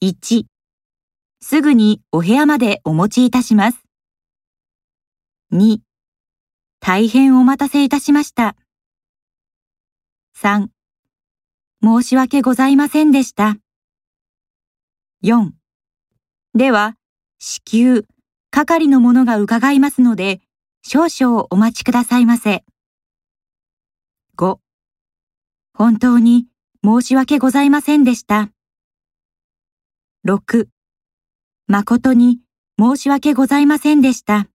1、すぐにお部屋までお持ちいたします。2、大変お待たせいたしました。3、申し訳ございませんでした。4、では、至急、係の者が伺いますので、少々お待ちくださいませ。5、本当に申し訳ございませんでした。6、誠に申し訳ございませんでした。